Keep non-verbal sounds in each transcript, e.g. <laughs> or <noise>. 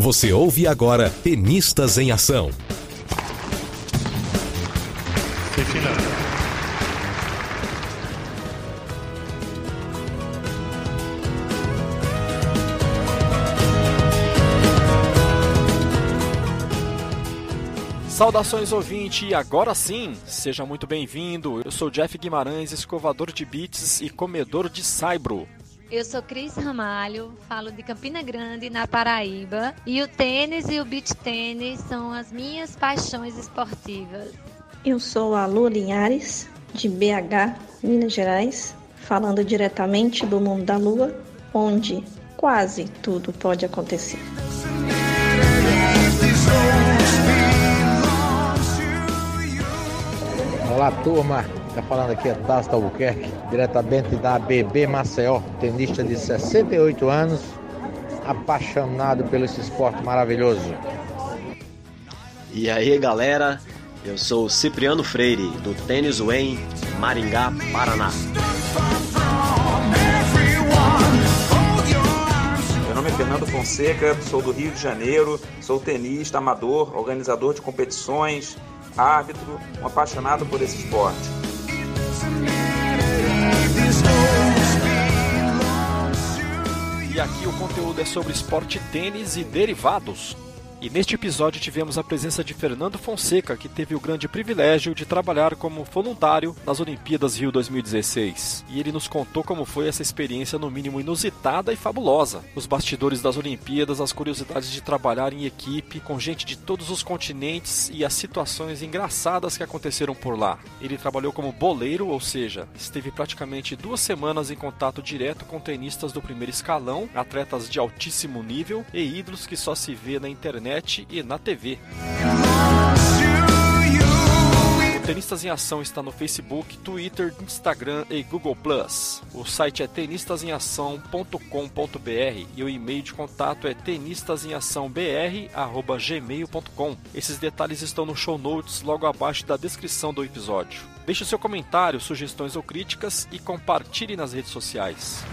Você ouve agora Tenistas em Ação. Saudações ouvinte, e agora sim, seja muito bem-vindo. Eu sou Jeff Guimarães, escovador de beats e comedor de saibro. Eu sou Cris Ramalho, falo de Campina Grande, na Paraíba, e o tênis e o beach tênis são as minhas paixões esportivas. Eu sou a Lu Linhares, de BH, Minas Gerais, falando diretamente do mundo da lua, onde quase tudo pode acontecer. Olá, turma. Está falando aqui é Tasta Albuquerque, diretamente da BB Maceió, tenista de 68 anos, apaixonado pelo esse esporte maravilhoso. E aí, galera, eu sou o Cipriano Freire, do Tênis Wayne, Maringá, Paraná. Meu nome é Fernando Fonseca, sou do Rio de Janeiro, sou tenista, amador, organizador de competições, árbitro, um apaixonado por esse esporte. E aqui o conteúdo é sobre esporte tênis e derivados. E neste episódio tivemos a presença de Fernando Fonseca, que teve o grande privilégio de trabalhar como voluntário nas Olimpíadas Rio 2016. E ele nos contou como foi essa experiência no mínimo inusitada e fabulosa. Os bastidores das Olimpíadas, as curiosidades de trabalhar em equipe com gente de todos os continentes e as situações engraçadas que aconteceram por lá. Ele trabalhou como boleiro, ou seja, esteve praticamente duas semanas em contato direto com tenistas do primeiro escalão, atletas de altíssimo nível e ídolos que só se vê na internet e na TV. O Tenistas em Ação está no Facebook, Twitter, Instagram e Google+. O site é tenistasemação.com.br e o e-mail de contato é tenistasemaçãobr@gmail.com. Esses detalhes estão no show notes logo abaixo da descrição do episódio. Deixe seu comentário, sugestões ou críticas e compartilhe nas redes sociais.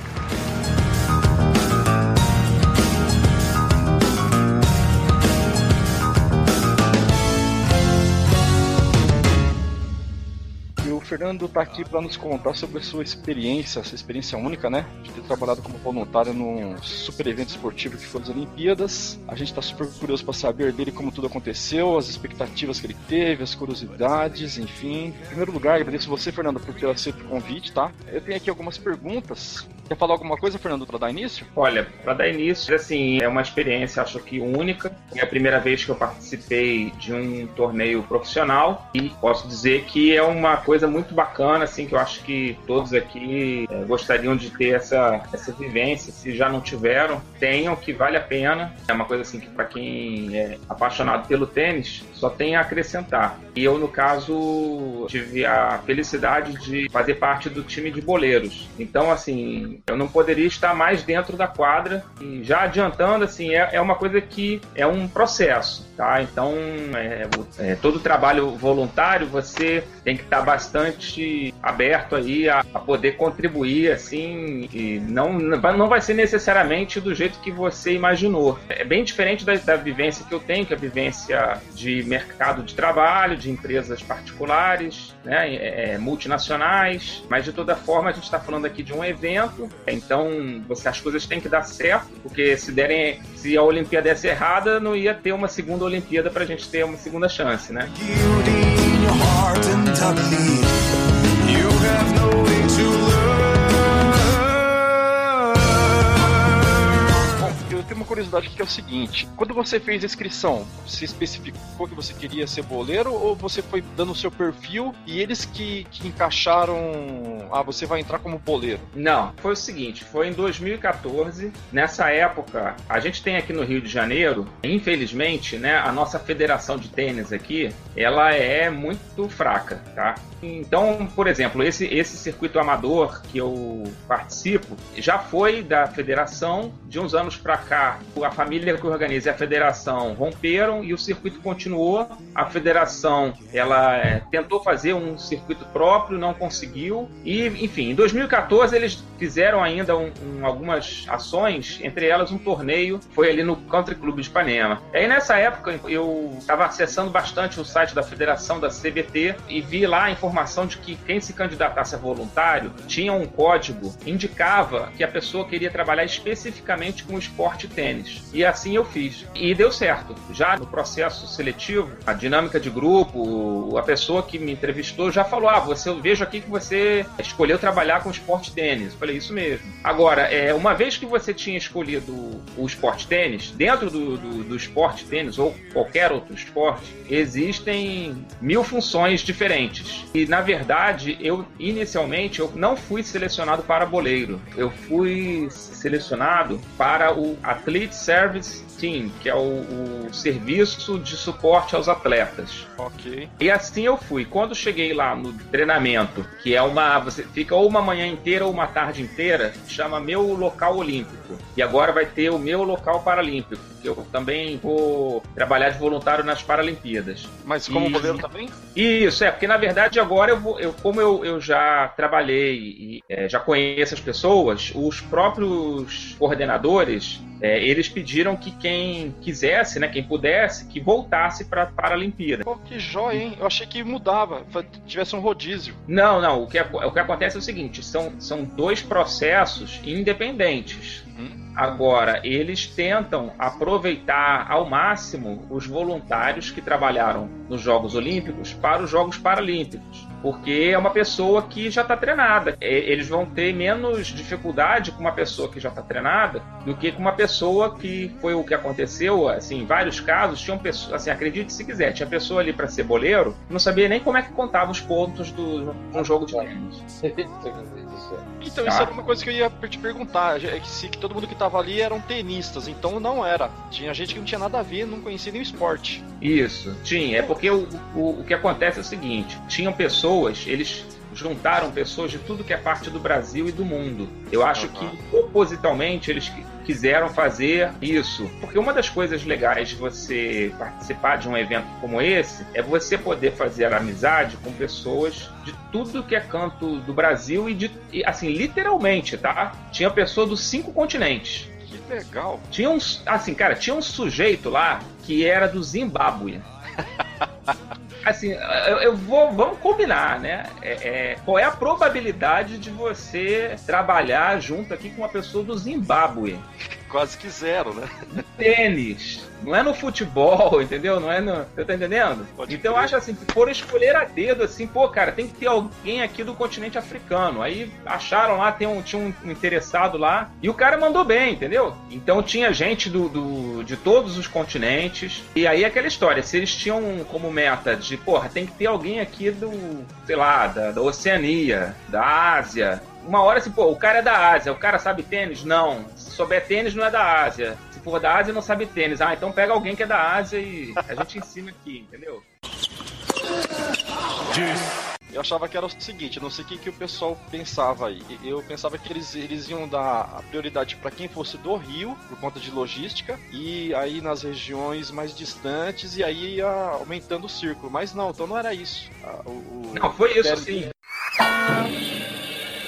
Fernando está aqui para nos contar sobre a sua experiência, essa experiência única, né? De ter trabalhado como voluntário num super evento esportivo que foi as Olimpíadas. A gente está super curioso para saber dele como tudo aconteceu, as expectativas que ele teve, as curiosidades, enfim. Em primeiro lugar, agradeço você, Fernando, por ter aceito o convite, tá? Eu tenho aqui algumas perguntas. Quer falar alguma coisa, Fernando, para dar início? Olha, para dar início, assim, é uma experiência, acho que única. É a primeira vez que eu participei de um torneio profissional e posso dizer que é uma coisa muito bacana, assim, que eu acho que todos aqui é, gostariam de ter essa, essa vivência. Se já não tiveram, tenham, que vale a pena. É uma coisa assim que para quem é apaixonado pelo tênis, só tem a acrescentar. E eu, no caso, tive a felicidade de fazer parte do time de boleiros. Então, assim, eu não poderia estar mais dentro da quadra. E já adiantando, assim, é, é uma coisa que é um processo, tá? Então, é, é, todo trabalho voluntário, você tem que estar bastante aberto aí a, a poder contribuir, assim, e não, não vai ser necessariamente do jeito que você imaginou. É bem diferente da, da vivência que eu tenho, que é a vivência de mercado de trabalho, de empresas particulares, né, é, multinacionais, mas de toda forma a gente está falando aqui de um evento, então você, as coisas têm que dar certo, porque se derem, se a Olimpíada desse errada, não ia ter uma segunda Olimpíada para a gente ter uma segunda chance, né? Tenho uma curiosidade que é o seguinte: quando você fez a inscrição, você especificou que você queria ser boleiro ou você foi dando o seu perfil e eles que, que encaixaram, ah, você vai entrar como boleiro? Não, foi o seguinte: foi em 2014. Nessa época, a gente tem aqui no Rio de Janeiro, infelizmente, né, a nossa federação de tênis aqui, ela é muito fraca, tá? Então, por exemplo, esse, esse circuito amador que eu participo já foi da federação de uns anos para cá. A família que organiza e a federação romperam e o circuito continuou. A federação ela é, tentou fazer um circuito próprio, não conseguiu. E, enfim, em 2014 eles fizeram ainda um, um, algumas ações, entre elas um torneio, foi ali no Country Club de Ipanema. E aí nessa época eu estava acessando bastante o site da federação da CBT e vi lá a informação de que quem se candidatasse a voluntário tinha um código, indicava que a pessoa queria trabalhar especificamente com esporte tênis. E assim eu fiz. E deu certo. Já no processo seletivo, a dinâmica de grupo, a pessoa que me entrevistou já falou: Ah, você, eu vejo aqui que você escolheu trabalhar com esporte tênis. Falei, isso mesmo. Agora, é, uma vez que você tinha escolhido o esporte tênis, dentro do, do, do esporte tênis ou qualquer outro esporte, existem mil funções diferentes. E na verdade, eu inicialmente eu não fui selecionado para boleiro. Eu fui selecionado para o Athlete Service Team, que é o, o, serviço de suporte aos atletas. Ok. E assim eu fui. Quando cheguei lá no treinamento, que é uma. Você fica ou uma manhã inteira ou uma tarde inteira, chama meu local olímpico. E agora vai ter o meu local paralímpico, que eu também vou trabalhar de voluntário nas Paralimpíadas. Mas como e... goleiro também? Isso, é, porque na verdade agora eu vou. Eu, como eu, eu já trabalhei e é, já conheço as pessoas, os próprios coordenadores é, eles pediram que quem quisesse, né, quem pudesse, que voltasse para a Paralimpíada. Pô, que jóia, hein? Eu achei que mudava, tivesse um rodízio. Não, não. O que, o que acontece é o seguinte: são, são dois processos independentes. Uhum. Agora, eles tentam aproveitar ao máximo os voluntários que trabalharam nos Jogos Olímpicos para os Jogos Paralímpicos porque é uma pessoa que já está treinada. Eles vão ter menos dificuldade com uma pessoa que já está treinada do que com uma pessoa que foi o que aconteceu. Assim, em vários casos, tinham pessoas, assim, acredite se quiser, tinha pessoa ali para ser boleiro, não sabia nem como é que contava os pontos do, de um jogo de tênis. <laughs> Então, isso era uma coisa que eu ia te perguntar. É que se que todo mundo que estava ali eram tenistas, então não era. Tinha gente que não tinha nada a ver, não conhecia nem o esporte. Isso, tinha. É porque o, o, o que acontece é o seguinte: tinham pessoas, eles juntaram pessoas de tudo que é parte do Brasil e do mundo. Eu acho uhum. que propositalmente eles quiseram fazer isso. Porque uma das coisas legais de você participar de um evento como esse é você poder fazer amizade com pessoas de tudo que é canto do Brasil e de assim, literalmente, tá? Tinha pessoa dos cinco continentes. Que legal. Tinha um, assim, cara, tinha um sujeito lá que era do Zimbábue. <laughs> assim, eu, eu, vou, vamos combinar, né? É, é, qual é a probabilidade de você trabalhar junto aqui com uma pessoa do Zimbábue? Quase que zero, né? Tênis. Não é no futebol, <laughs> entendeu? Não é no. Você tá entendendo? Pode então eu acho assim, que foram escolher a dedo, assim, pô, cara, tem que ter alguém aqui do continente africano. Aí acharam lá, tem um, tinha um interessado lá, e o cara mandou bem, entendeu? Então tinha gente do, do de todos os continentes. E aí aquela história, se eles tinham como meta de, porra, tem que ter alguém aqui do, sei lá, da, da Oceania, da Ásia. Uma hora assim, pô, o cara é da Ásia, o cara sabe tênis? Não souber tênis, não é da Ásia. Se for da Ásia, não sabe tênis. Ah, então pega alguém que é da Ásia e a gente ensina aqui, entendeu? Eu achava que era o seguinte, não sei o que, que o pessoal pensava aí. Eu pensava que eles, eles iam dar a prioridade para quem fosse do Rio, por conta de logística, e aí nas regiões mais distantes, e aí ia aumentando o círculo. Mas não, então não era isso. O, o não, foi isso sim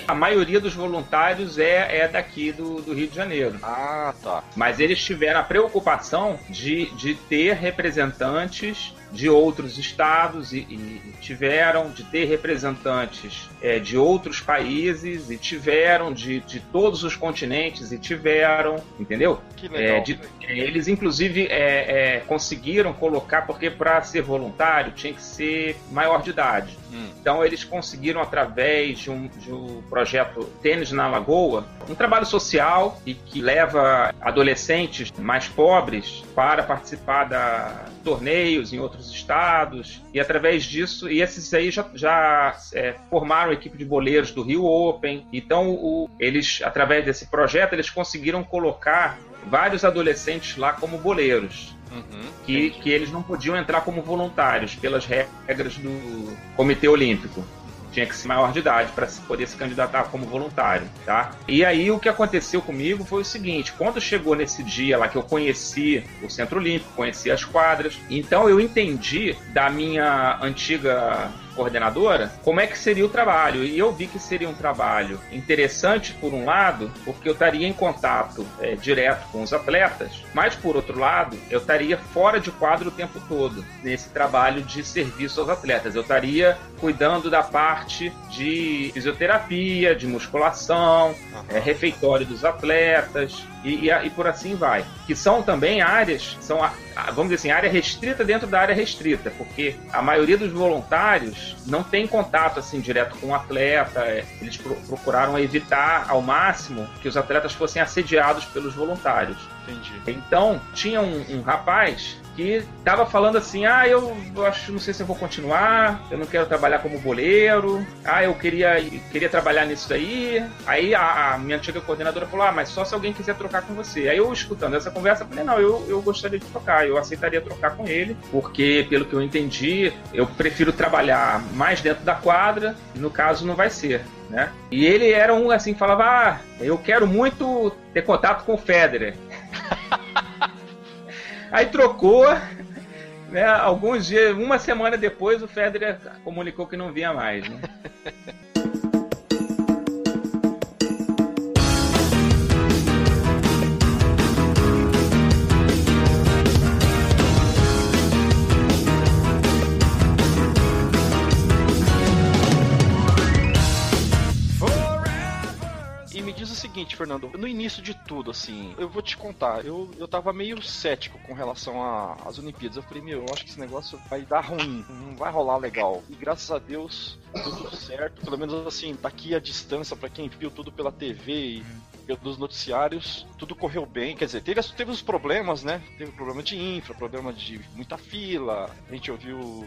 a maioria dos voluntários é, é daqui do, do Rio de Janeiro. Ah, tá. Mas eles tiveram a preocupação de, de ter representantes de outros estados e, e tiveram de ter representantes é, de outros países e tiveram de, de todos os continentes e tiveram, entendeu? Que legal. É, de, eles, inclusive, é, é conseguiram colocar, porque para ser voluntário tinha que ser maior de idade. Hum. Então, eles conseguiram, através de um, de um projeto Tênis na Lagoa, um trabalho social e que leva adolescentes mais pobres para participar da torneios em outros estados. E através disso e esses aí já, já é, formaram a equipe de boleiros do Rio Open. Então o, eles através desse projeto eles conseguiram colocar vários adolescentes lá como boleiros uhum, que, que eles não podiam entrar como voluntários pelas regras do Comitê Olímpico tinha que ser maior de idade para poder se candidatar como voluntário, tá? E aí o que aconteceu comigo foi o seguinte: quando chegou nesse dia lá que eu conheci o Centro Olímpico, conheci as quadras, então eu entendi da minha antiga coordenadora, como é que seria o trabalho. E eu vi que seria um trabalho interessante, por um lado, porque eu estaria em contato é, direto com os atletas, mas, por outro lado, eu estaria fora de quadro o tempo todo nesse trabalho de serviço aos atletas. Eu estaria cuidando da parte de fisioterapia, de musculação, é, refeitório dos atletas e, e, e, por assim vai. Que são também áreas, são, vamos dizer assim, área restrita dentro da área restrita, porque a maioria dos voluntários não tem contato assim direto com o atleta, é, eles procuraram evitar ao máximo que os atletas fossem assediados pelos voluntários. Entendi. Então, tinha um, um rapaz que tava falando assim: ah, eu acho, não sei se eu vou continuar, eu não quero trabalhar como boleiro, ah, eu queria, queria trabalhar nisso daí. Aí a, a minha antiga coordenadora falou: ah, mas só se alguém quiser trocar com você. Aí eu, escutando essa conversa, falei: não, eu, eu gostaria de trocar, eu aceitaria trocar com ele, porque pelo que eu entendi, eu prefiro trabalhar mais dentro da quadra, no caso não vai ser. Né? E ele era um assim, falava: ah, eu quero muito ter contato com o Federer. Aí trocou, né? Alguns dias, uma semana depois, o Federer comunicou que não vinha mais, né? <laughs> Fernando, no início de tudo, assim, eu vou te contar, eu, eu tava meio cético com relação às Olimpíadas. Eu falei, meu, eu acho que esse negócio vai dar ruim, não vai rolar legal. E graças a Deus, tudo certo. Pelo menos assim, daqui a distância, para quem viu tudo pela TV e dos noticiários, tudo correu bem. Quer dizer, teve, teve os problemas, né? Teve problema de infra, problema de muita fila. A gente ouviu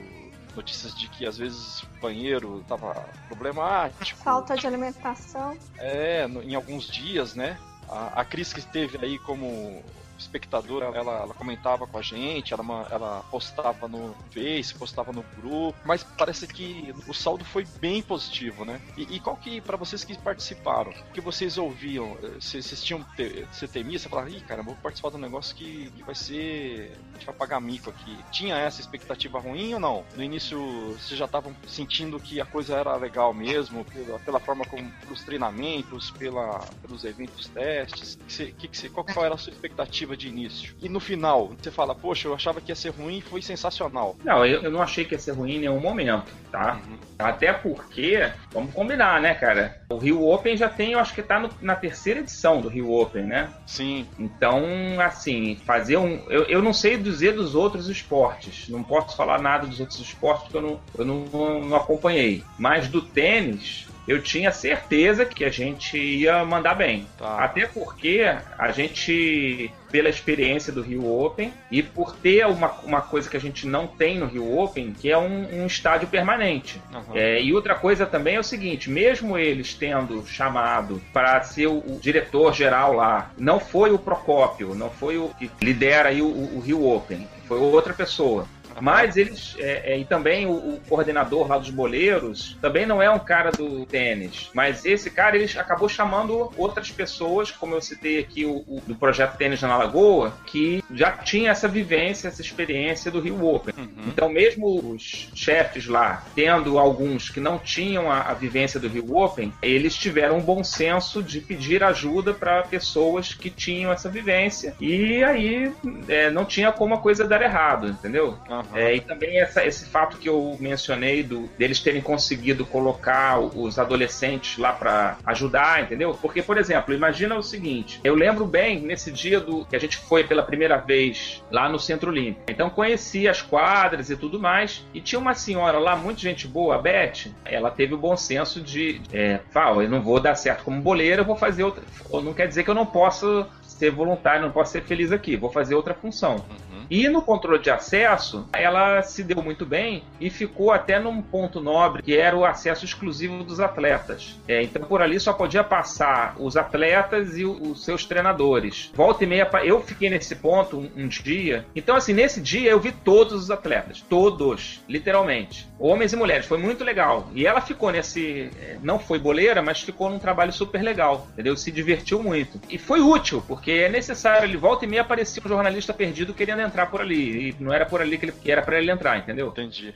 notícias de que às vezes o banheiro tava problemático. Falta de alimentação. É, no, em alguns dias, né? A, a Cris que esteve aí como espectadora, ela, ela comentava com a gente, ela, ela postava no Face, postava no grupo, mas parece que o saldo foi bem positivo, né? E, e qual que, para vocês que participaram, que vocês ouviam, eh, vocês tinham, você temia, você falava, ih, cara, vou participar de um negócio que, que vai ser, gente vai pagar mico aqui. Tinha essa expectativa ruim ou não? No início, vocês já estavam sentindo que a coisa era legal mesmo, pela, pela forma como, pelos treinamentos, pela, pelos eventos testes, que, que, que, qual, qual era a sua expectativa de início. E no final, você fala, poxa, eu achava que ia ser ruim e foi sensacional. Não, eu, eu não achei que ia ser ruim em nenhum momento, tá? Uhum. Até porque, vamos combinar, né, cara? O Rio Open já tem, eu acho que tá no, na terceira edição do Rio Open, né? Sim. Então, assim, fazer um. Eu, eu não sei dizer dos outros esportes. Não posso falar nada dos outros esportes porque eu não, eu não, não, acompanhei. Mas do tênis, eu tinha certeza que a gente ia mandar bem. Tá. Até porque a gente, pela experiência do Rio Open e por ter uma, uma coisa que a gente não tem no Rio Open, que é um, um estádio permanente. Uhum. É, e outra coisa também é o seguinte: mesmo eles tendo chamado para ser o, o diretor geral lá, não foi o Procópio, não foi o que lidera aí o, o Rio Open, foi outra pessoa. Mas eles. É, é, e também o, o, coordenador lá dos boleiros também não é um cara do tênis. Mas esse cara, ele acabou chamando outras pessoas, como eu citei aqui o, o do projeto Tênis na Lagoa, que já tinha essa vivência, essa experiência do Rio Open. Uhum. Então, mesmo os chefes lá, tendo alguns que não tinham a, a vivência do Rio Open, eles tiveram um bom senso de pedir ajuda para pessoas que tinham essa vivência. E aí é, não tinha como a coisa dar errado, entendeu? Uhum. É, e também essa, esse fato que eu mencionei do, deles terem conseguido colocar os adolescentes lá para ajudar, entendeu? Porque, por exemplo, imagina o seguinte: eu lembro bem nesse dia do que a gente foi pela primeira vez lá no Centro Olímpico. Então conheci as quadras e tudo mais. E tinha uma senhora lá, muito gente boa, a Beth. Ela teve o bom senso de, é, fala, eu não vou dar certo como boleira, eu vou fazer outra. Não quer dizer que eu não possa ser voluntário, não posso ser feliz aqui, vou fazer outra função. E no controle de acesso, ela se deu muito bem e ficou até num ponto nobre, que era o acesso exclusivo dos atletas. É, então, por ali só podia passar os atletas e os seus treinadores. Volta e meia, eu fiquei nesse ponto um, um dia. Então, assim, nesse dia eu vi todos os atletas, todos, literalmente, homens e mulheres. Foi muito legal. E ela ficou nesse, é, não foi boleira, mas ficou num trabalho super legal, entendeu? Se divertiu muito. E foi útil, porque é necessário, ele volta e meia aparecia um jornalista perdido querendo entrar entrar por ali. E não era por ali que, ele, que era para ele entrar, entendeu? Entendi.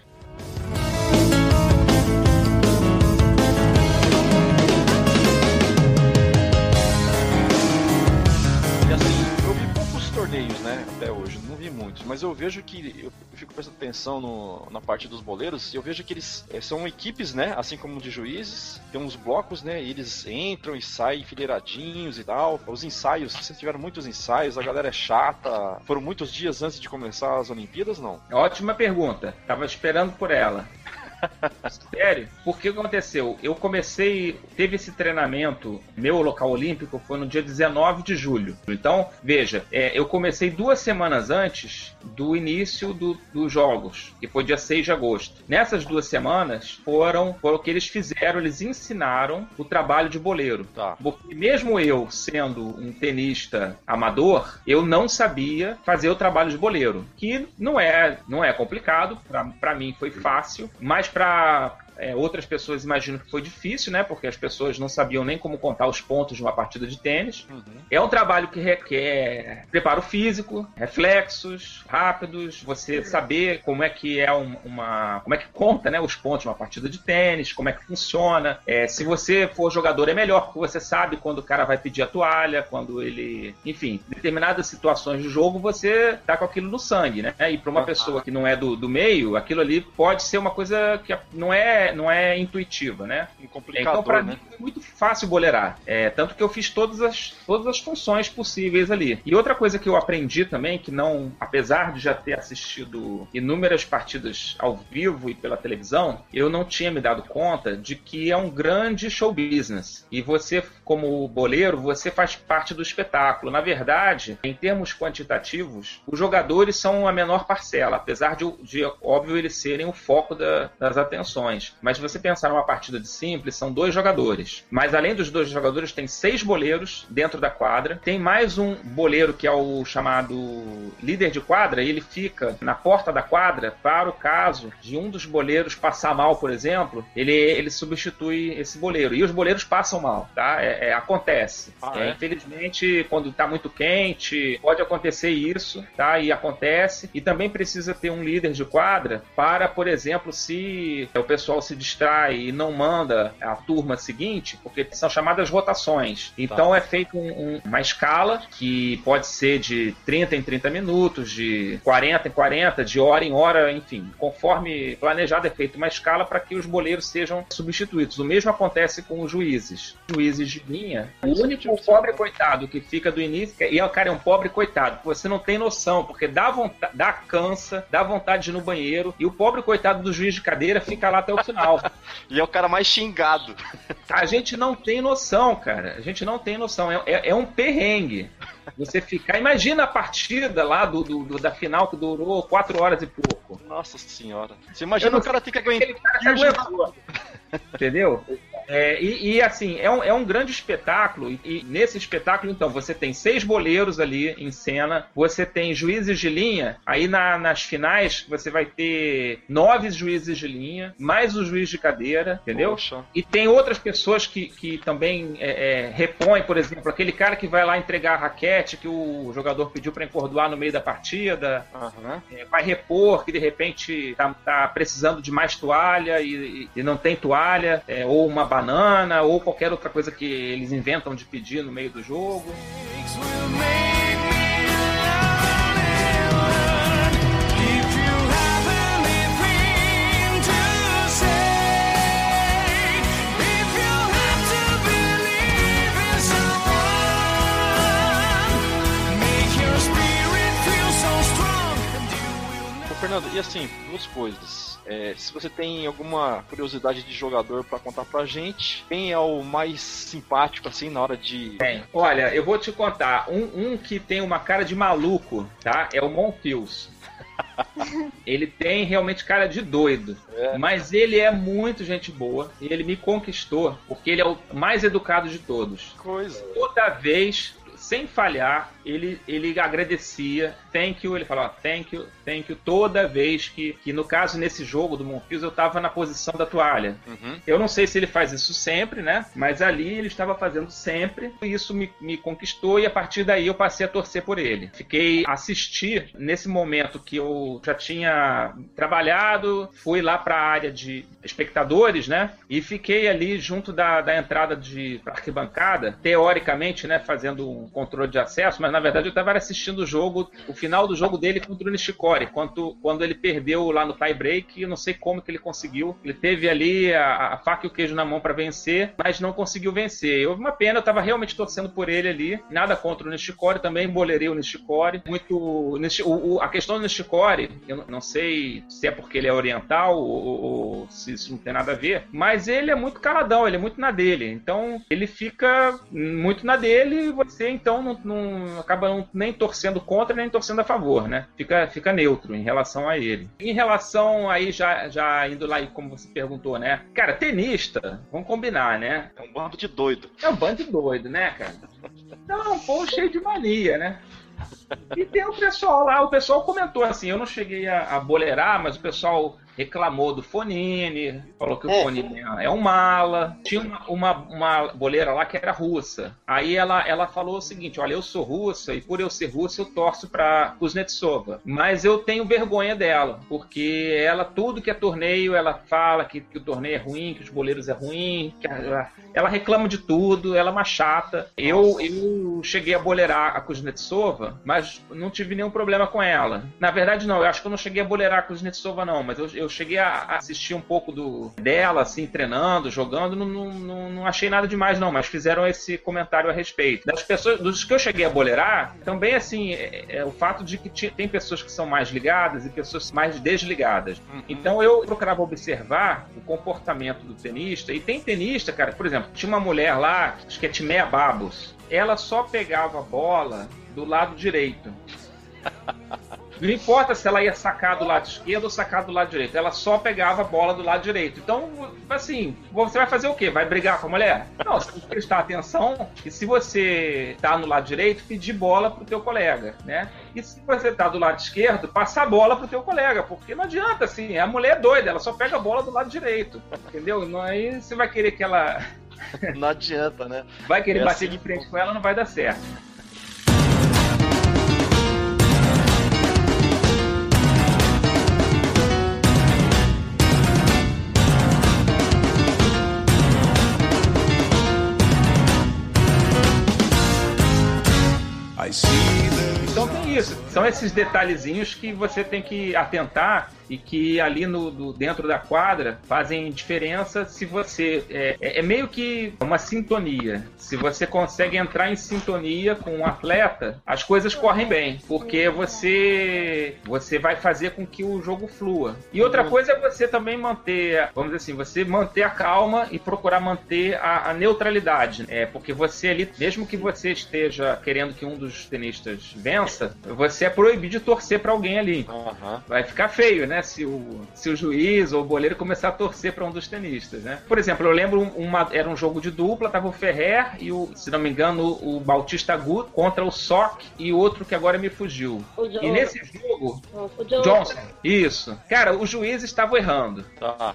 E assim, eu vi poucos torneios, né, até hoje vejo que eu fico prestando atenção no, na parte dos boleiros e eu vejo que eles é, são equipes, né? Assim como de juízes, tem uns blocos, né? E eles entram e saem enfileiradinhos e tal. Os ensaios, vocês tiveram muitos ensaios, a galera é chata. Foram muitos dias antes de começar as Olimpíadas, não? Ótima pergunta. Tava esperando por ela. Sério? Porque o que aconteceu? Eu comecei, teve esse treinamento, meu local olímpico foi no dia 19 de julho. Então, veja, é, eu comecei duas semanas antes do início do, dos jogos, que foi dia 6 de agosto. Nessas duas semanas foram, foram o que eles fizeram, eles ensinaram o trabalho de boleiro. Tá. Porque mesmo eu sendo um tenista amador, eu não sabia fazer o trabalho de boleiro, que não é, não é complicado, para mim foi fácil, mas para é, outras pessoas imaginam que foi difícil, né? Porque as pessoas não sabiam nem como contar os pontos de uma partida de tênis. Uhum. É um trabalho que requer preparo físico, reflexos rápidos, você saber como é que é uma. como é que conta né, os pontos de uma partida de tênis, como é que funciona. É, se você for jogador, é melhor, porque você sabe quando o cara vai pedir a toalha, quando ele. Enfim, determinadas situações do jogo você tá com aquilo no sangue, né? E para uma uhum. pessoa que não é do, do meio, aquilo ali pode ser uma coisa que não é não é intuitiva, né? então, para né? mim, foi muito fácil boleirar. É, tanto que eu fiz todas as, todas as funções possíveis ali. E outra coisa que eu aprendi também, que não, apesar de já ter assistido inúmeras partidas ao vivo e pela televisão, eu não tinha me dado conta de que é um grande show business. E você, como boleiro, você faz parte do espetáculo. Na verdade, em termos quantitativos, os jogadores são a menor parcela, apesar de, de óbvio, eles serem o foco da, das atenções. Mas se você pensar numa partida de simples, são dois jogadores. Mas além dos dois jogadores, tem seis boleiros dentro da quadra. Tem mais um boleiro que é o chamado líder de quadra, e ele fica na porta da quadra para o caso de um dos boleiros passar mal, por exemplo, ele, ele substitui esse boleiro. E os boleiros passam mal, tá? É, é acontece. Ah, é, é? Infelizmente, quando está muito quente, pode acontecer isso, tá? E acontece. E também precisa ter um líder de quadra para, por exemplo, se o pessoal se distrai e não manda a turma seguinte, porque são chamadas rotações. Então tá. é feito um, um, uma escala que pode ser de 30 em 30 minutos, de 40 em 40, de hora em hora, enfim. Conforme planejado, é feita uma escala para que os boleiros sejam substituídos. O mesmo acontece com os juízes. Juízes de linha, o único pobre coitado que fica do início, e o cara é um pobre coitado, você não tem noção, porque dá vontade, dá cansa, dá vontade de ir no banheiro, e o pobre coitado do juiz de cadeira fica lá até o final. <laughs> e é o cara mais xingado. A gente não tem noção, cara. A gente não tem noção. É, é, é um perrengue. Você ficar. Imagina a partida lá do, do, do, da final que durou quatro horas e pouco. Nossa senhora. Você imagina o cara ter que aguentar. <laughs> Entendeu? É, e, e, assim, é um, é um grande espetáculo, e, e, nesse espetáculo, então, você tem seis boleiros ali em cena, você tem juízes de linha, aí na, nas finais você vai ter nove juízes de linha, mais o juiz de cadeira, entendeu? Poxa. E tem outras pessoas que, que também é, é, repõem, por exemplo, aquele cara que vai lá entregar a raquete que o jogador pediu para encordoar no meio da partida, uhum. vai repor, que de repente tá, tá precisando de mais toalha e, e não tem toalha, é, ou uma banana ou qualquer outra coisa que eles inventam de pedir no meio do jogo. Fernando, e assim, duas coisas. É, se você tem alguma curiosidade de jogador para contar pra gente, quem é o mais simpático assim na hora de. Bem, olha, eu vou te contar. Um, um que tem uma cara de maluco, tá? É o Monfios. <laughs> ele tem realmente cara de doido, é. mas ele é muito gente boa e ele me conquistou porque ele é o mais educado de todos. Coisa. Toda vez sem falhar, ele, ele agradecia, thank you, ele falava thank you, thank you, toda vez que, que no caso, nesse jogo do Monfils, eu estava na posição da toalha. Uhum. Eu não sei se ele faz isso sempre, né? Mas ali ele estava fazendo sempre, e isso me, me conquistou, e a partir daí eu passei a torcer por ele. Fiquei assistir nesse momento que eu já tinha trabalhado, fui lá para a área de espectadores, né? E fiquei ali junto da, da entrada de arquibancada, teoricamente, né? Fazendo um controle de acesso, mas na verdade eu estava assistindo o jogo, o final do jogo dele contra o Nishikori, quando, quando ele perdeu lá no tie break, eu não sei como que ele conseguiu. Ele teve ali a, a faca e o queijo na mão para vencer, mas não conseguiu vencer. Houve uma pena, eu tava realmente torcendo por ele ali. Nada contra o Nishikori, também bolerei o Nishikori. Muito. O, o, a questão do Nishikori, eu não sei se é porque ele é oriental ou, ou, se isso não tem nada a ver, mas ele é muito caladão, ele é muito na dele. Então ele fica muito na dele e você então não, não acaba não, nem torcendo contra nem torcendo a favor, né? Fica, fica neutro em relação a ele. Em relação aí, já, já indo lá, como você perguntou, né? Cara, tenista, vamos combinar, né? É um bando de doido. É um bando de doido, né, cara? Então é um povo cheio de mania, né? E tem o pessoal lá, o pessoal comentou assim, eu não cheguei a, a boleirar, mas o pessoal reclamou do Fonini, falou que o é. Fonini é um mala. Tinha uma, uma, uma, boleira lá que era russa. Aí ela, ela falou o seguinte: olha, eu sou russa e por eu ser russa eu torço pra Kuznetsova. Mas eu tenho vergonha dela, porque ela, tudo que é torneio, ela fala que, que o torneio é ruim, que os boleiros é ruim, ela, ela, reclama de tudo, ela é uma chata. Eu, eu cheguei a boleirar a Kuznetsova, mas não tive nenhum problema com ela. Na verdade, não, eu acho que eu não cheguei a boleirar a Kuznetsova, não, mas eu, eu eu cheguei a assistir um pouco do, dela, assim, treinando, jogando, não, não, não achei nada demais, não, mas fizeram esse comentário a respeito. Das pessoas, dos que eu cheguei a boleirar, também, assim, é, é o fato de que tem pessoas que são mais ligadas e pessoas mais desligadas. Uhum. Então eu procurava observar o comportamento do tenista, e tem tenista, cara, por exemplo, tinha uma mulher lá, acho que é Timea Babos, ela só pegava a bola do lado direito. <laughs> Não importa se ela ia sacar do lado esquerdo ou sacar do lado direito, ela só pegava a bola do lado direito. Então, assim, você vai fazer o quê? Vai brigar com a mulher? Não, você tem que prestar atenção e se você tá no lado direito, pedir bola pro teu colega, né? E se você tá do lado esquerdo, passar a bola pro teu colega, porque não adianta, assim, a mulher é doida, ela só pega a bola do lado direito, entendeu? Aí você vai querer que ela... Não adianta, né? Vai querer é bater assim. de frente com ela, não vai dar certo. Então tem isso. São esses detalhezinhos que você tem que atentar e que ali no, do, dentro da quadra fazem diferença se você. É, é, é, meio que uma sintonia. Se você consegue entrar em sintonia com um atleta, as coisas correm bem, porque você você vai fazer com que o jogo flua. E outra coisa é você também manter, vamos dizer assim, você manter a calma e procurar manter a, a neutralidade. É, porque você ali, mesmo que você esteja querendo que um dos tenistas vença, você é proibido de torcer para alguém ali. Uhum. Vai ficar feio, né? Se o, se o juiz ou o boleiro começar a torcer para um dos tenistas, né? Por exemplo, eu lembro uma, era um jogo de dupla, tava o Ferrer e o, se não me engano, o Bautista Gut contra o Sock e outro que agora me fugiu. E nesse jogo, o Johnson, isso. Cara, os juízes estavam errando. Tá.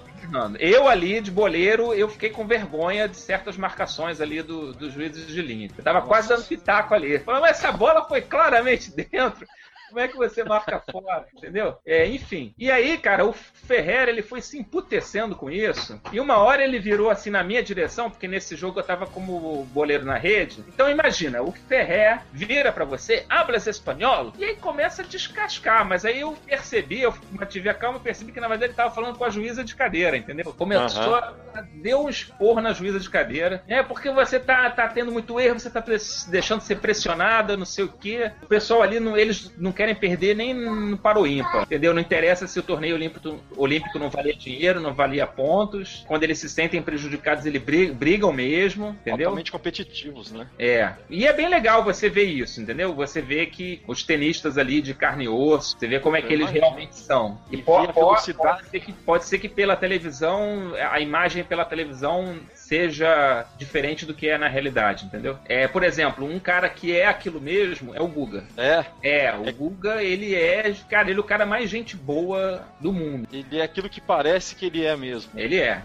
Eu ali de boleiro, eu fiquei com vergonha de certas marcações ali dos do juízes de linha. Eu tava Nossa. quase dando pitaco ali. Falando, mas essa bola foi claramente dentro. Como é que você marca fora? Entendeu? É, enfim. E aí, cara, o Ferrer, ele foi se emputecendo com isso. E uma hora ele virou assim na minha direção, porque nesse jogo eu tava como boleiro na rede. Então imagina, o Ferrer vira para você, hablas espanhol, e aí começa a descascar. Mas aí eu percebi, eu mantive a calma, percebi que na verdade ele tava falando com a juíza de cadeira, entendeu? Começou uhum. a deu um esporro na juíza de cadeira. É porque você tá, tá tendo muito erro, você tá deixando de ser pressionada, não sei o quê. O pessoal ali, não, eles não querem perder nem para o ímpar, entendeu? Não interessa se o torneio olímpico, olímpico não valia dinheiro, não valia pontos. Quando eles se sentem prejudicados, eles brigam mesmo, entendeu? Totalmente competitivos, né? É. E é bem legal você ver isso, entendeu? Você vê que os tenistas ali de carne e osso, você vê como é que eles realmente são. E, e pode, pode, pode, ser que, pode ser que pela televisão, a imagem pela televisão seja diferente do que é na realidade, entendeu? É, por exemplo, um cara que é aquilo mesmo é o Guga. É? É, o é. Guga, ele é, cara, ele é o cara mais gente boa do mundo. Ele é aquilo que parece que ele é mesmo. Ele é.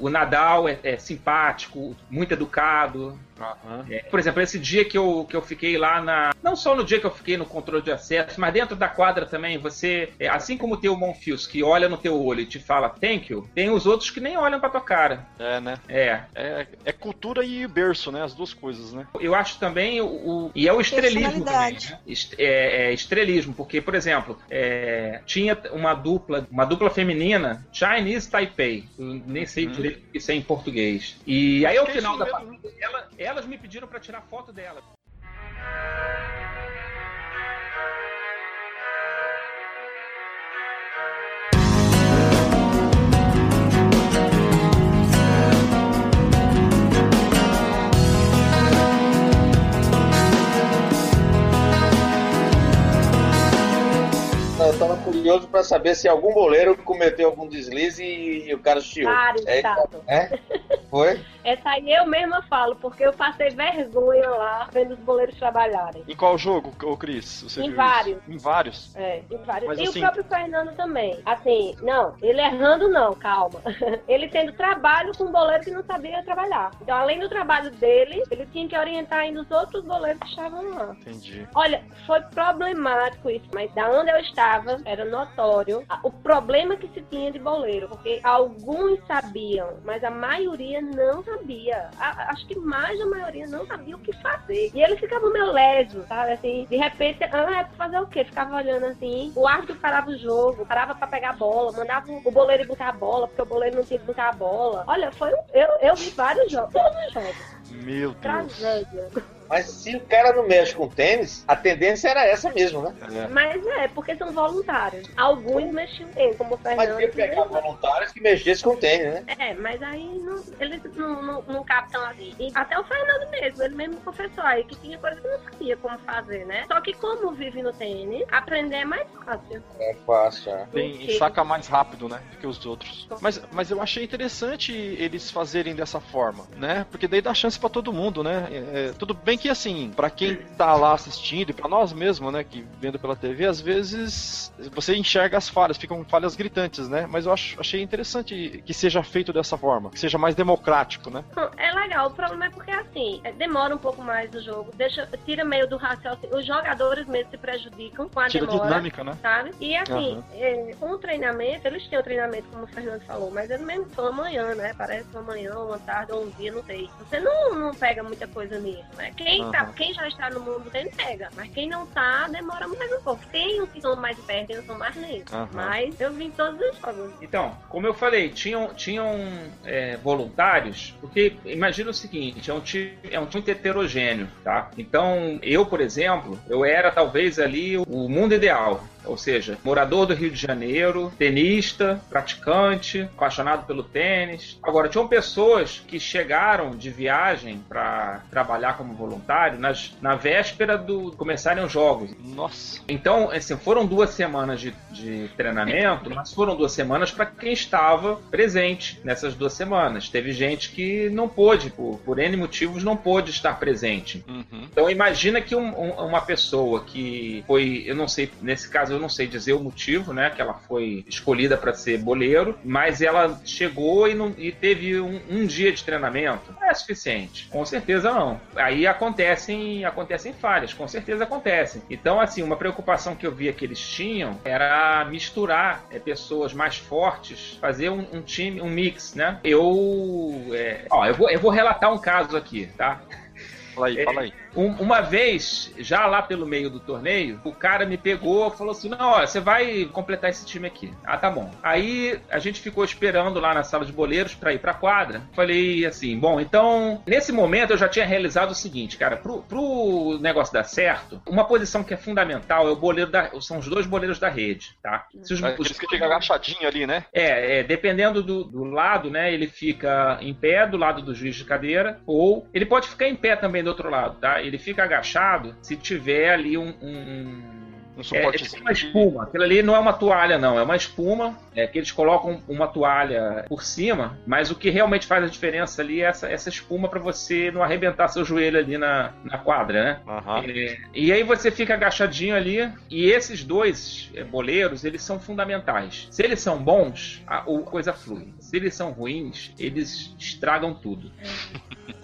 O Nadal é, é simpático, muito educado, Aham. É, por exemplo, esse dia que eu, que eu fiquei lá na. Não só no dia que eu fiquei no controle de acesso, mas dentro da quadra também, você. é, assim como tem o Monfils que olha no teu olho e te fala thank you, tem os outros que nem olham pra tua cara. É, né? É. É, é cultura e berço, né? As duas coisas, né? Eu acho também o. o- e é o estrelismo também. Né? Est- É, é estrelismo, porque, por exemplo, é, tinha uma dupla, uma dupla feminina, Chinese Taipei. Eu nem sei Uhum. direito que isso é em português. E aí, ao final da partida, ela- elas me pediram pra tirar foto dela. Pra saber se algum boleiro cometeu algum deslize e o cara chiou. Vários, É, é? <laughs> Foi? Essa aí eu mesma falo, porque eu passei vergonha lá vendo os boleiros trabalharem. Em qual jogo, ô Cris? Você Em viu vários. Isso? Em vários. É, em vários. Mas e assim- o próprio Fernando também. Assim, não, ele errando não, calma. <laughs> ele tendo trabalho com um boleiro que não sabia trabalhar. Então, além do trabalho dele, ele tinha que orientar ainda os outros boleiros que estavam lá. Entendi. Olha, foi problemático isso, mas da onde eu estava era notório o problema que se tinha de boleiro, porque alguns sabiam, mas a maioria não sabia. A- acho que mais da maioria não sabia o que fazer. E eles ficavam meio lesos, sabe? Assim, de repente, ah, é pra fazer o quê? Ficava olhando assim, o árbitro parava o jogo, parava pra pegar a bola, mandava o boleiro ir botar a bola, porque o boleiro não tinha que botar a bola. Olha, foi um, eu, eu vi vários jogos, todos os jogos. Meu Deus. Tragédia. Mas se o cara não mexe com tênis, a tendência era essa mesmo, né? É. Mas é, porque são voluntários. Alguns mexiam bem, como o Mas Fernando. ia pegar voluntários que mexessem com tênis, né? É, mas aí não, eles não, não, não captam assim. E até o Fernando mesmo, ele mesmo confessou aí que tinha coisa que não sabia como fazer, né? Só que como vive no tênis, aprender é mais fácil. É fácil, é. Bem, Porque- saca mais rápido, né? Do que os outros. Mas, mas eu achei interessante eles fazerem dessa forma, né? Porque daí dá chance pra todo mundo, né? É, é, tudo bem que assim, pra quem tá lá assistindo e pra nós mesmo, né, que vendo pela TV, às vezes você enxerga as falhas, ficam falhas gritantes, né? Mas eu acho, achei interessante que seja feito dessa forma, que seja mais democrático, né? É legal, o problema é porque assim, é, demora um pouco mais o jogo, deixa, tira meio do raciocínio. Os jogadores mesmo se prejudicam com a Tira demora. dinâmica, né? sabe? E assim, Aham. é, com o treinamento, eles têm o treinamento, como o Fernando falou, mas eles mesmo são amanhã, né? Parece uma manhã, uma tarde ou um dia, não sei. Você não, não pega muita coisa nisso, né? Quem, tá, Aham. quem já está no mundo do tênis pega, mas quem não tá, demora mais um pouco. Tem uns que são mais perto, tem uns que são mais lentos. Aham. Mas eu vi em todos os jogos. Então, como eu falei, tinham, tinham é, voluntários, porque imagina o seguinte, é um time, é um time heterogêneo, tá? Então, eu, por exemplo, eu era talvez ali o mundo ideal. Ou seja, morador do Rio de Janeiro, tenista, praticante, apaixonado pelo tênis. Agora, tinham pessoas que chegaram de viagem para trabalhar como voluntário nas, na véspera do começarem os jogos. Nossa. Então, assim, foram duas semanas de, de treinamento, mas foram duas semanas para quem estava presente nessas duas semanas. Teve gente que não pôde, por, por N motivos, não pôde estar presente. Uhum. Então, imagina que um- um- uma pessoa que foi, eu não sei, nesse caso eu não sei dizer o motivo, né, que ela foi escolhida para ser boleiro, mas ela chegou e, não- e teve um, um dia de treinamento. Não é suficiente? Com certeza não. Aí acontecem, acontecem falhas, com certeza acontecem. Então, assim, uma preocupação que eu via que eles tinham era misturar é, pessoas mais fortes, fazer um, um time, um mix, né? Eu, é, ó, eu vou, eu vou relatar um caso aqui, tá? Fala aí, É. fala aí. Um- uma vez, já lá pelo meio do torneio, o cara me pegou e falou assim: Não, ó, você vai completar esse time aqui. Ah, tá bom. Aí a gente ficou esperando lá na sala de boleiros pra ir pra quadra. Falei assim: Bom, então, nesse momento eu já tinha realizado o seguinte, cara, pro, pro negócio dar certo, uma posição que é fundamental é o boleiro da. São os dois boleiros da rede, tá? Se os- É aqueles que fica <laughs> agachadinho ali, né? é, é, dependendo do, do lado, né? Ele fica em pé do lado do juiz de cadeira, ou ele pode ficar em pé também do outro lado, tá? Ele fica agachado se tiver ali um, um- Um É, uma espuma. Aquilo ali não é uma toalha, não. É uma espuma é, que eles colocam uma toalha por cima, mas o que realmente faz a diferença ali é essa, essa espuma para você não arrebentar seu joelho ali na, na quadra, né? Aham. É, e aí você fica agachadinho ali, e esses dois é, boleiros, eles são fundamentais. Se eles são bons, a, a coisa flui. Se eles são ruins, eles estragam tudo.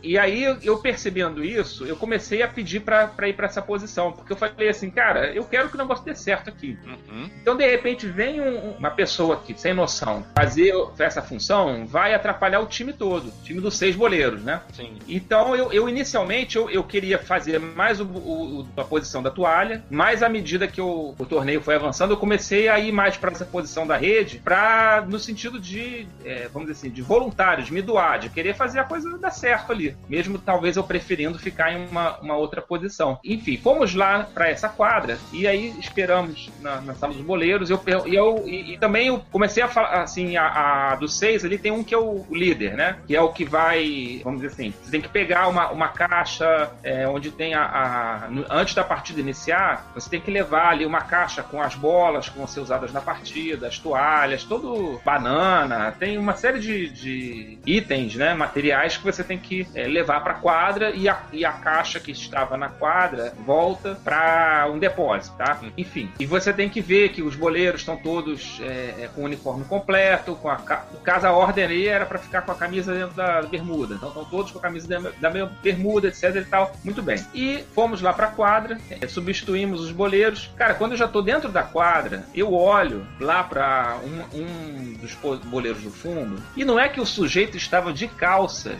E aí, eu- percebendo isso, eu comecei a pedir pra pra ir pra essa posição. Porque eu falei assim, cara, eu quero que o negócio dê certo aqui. Uhum. Então, de repente, vem um- uma pessoa aqui, sem noção, fazer essa função, vai atrapalhar o time todo. O time dos seis boleiros, né? Sim. Então, eu, eu inicialmente eu, eu queria fazer mais o, o- a posição da toalha, mas à medida que o, o torneio foi avançando, eu comecei a ir mais para essa posição da rede, pra, no sentido de, vamos dizer assim, de voluntário, de me doar, de querer fazer a coisa dar certo ali, mesmo talvez eu preferindo ficar em uma, uma outra posição. Enfim, fomos lá para essa quadra e aí esperamos na, na sala dos boleiros. Eu, eu, eu e, e também eu comecei a falar assim, a, a dos seis ali tem um que é o líder, né? Que é o que vai, vamos dizer assim, você tem que pegar uma, uma caixa é, onde tem a, a- antes da partida iniciar, você tem que levar ali uma caixa com as bolas que vão ser usadas na partida, as toalhas, todo banana, tem uma série de, de itens, né? Materiais que você tem que é, levar para quadra e a, e a caixa que estava na quadra volta para um depósito, tá? Enfim, e você tem que ver que os boleiros estão todos é, é, com o uniforme completo, com a ca- no caso a ordem ali era para ficar com a camisa dentro da bermuda, então estão todos com a camisa da, da mesma bermuda, etc e tal, muito bem. E fomos lá para quadra, é, substituímos os boleiros. Cara, quando eu já tô dentro da quadra, eu olho lá para um, um dos boleiros do fundo e não é que o sujeito estava de calças.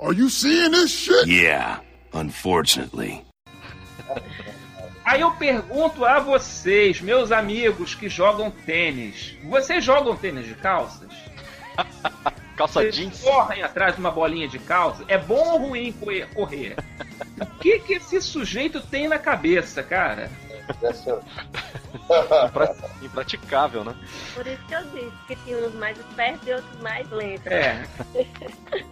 Are you seeing this shit? Yeah, unfortunately. Aí eu pergunto a vocês, meus amigos que jogam tênis, vocês jogam tênis de calças? <laughs> Calça Vocês jeans. correm atrás de uma bolinha de calça? É bom ou ruim correr? correr? O que que esse sujeito tem na cabeça, cara? Impra- Impraticável, né? Por isso que eu disse que tinha uns mais espertos e outros mais lentos. É, <laughs>